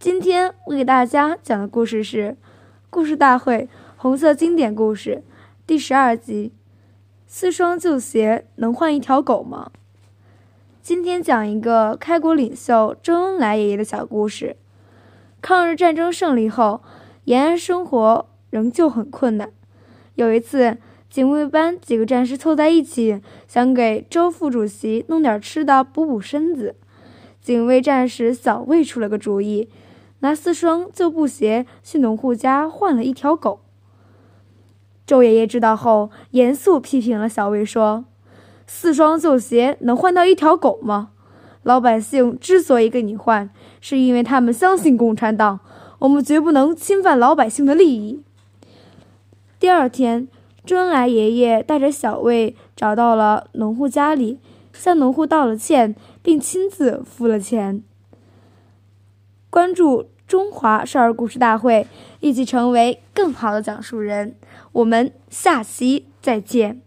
今天我给大家讲的故事是《故事大会红色经典故事》第十二集：四双旧鞋能换一条狗吗？今天讲一个开国领袖周恩来爷爷的小故事。抗日战争胜利后，延安生活仍旧很困难。有一次，警卫班几个战士凑在一起，想给周副主席弄点吃的补补身子。警卫战士小魏出了个主意，拿四双旧布鞋去农户家换了一条狗。周爷爷知道后，严肃批评了小魏，说：“四双旧鞋能换到一条狗吗？老百姓之所以给你换，是因为他们相信共产党，我们绝不能侵犯老百姓的利益。”第二天。周恩来爷爷带着小魏找到了农户家里，向农户道了歉，并亲自付了钱。关注中华少儿故事大会，一起成为更好的讲述人。我们下期再见。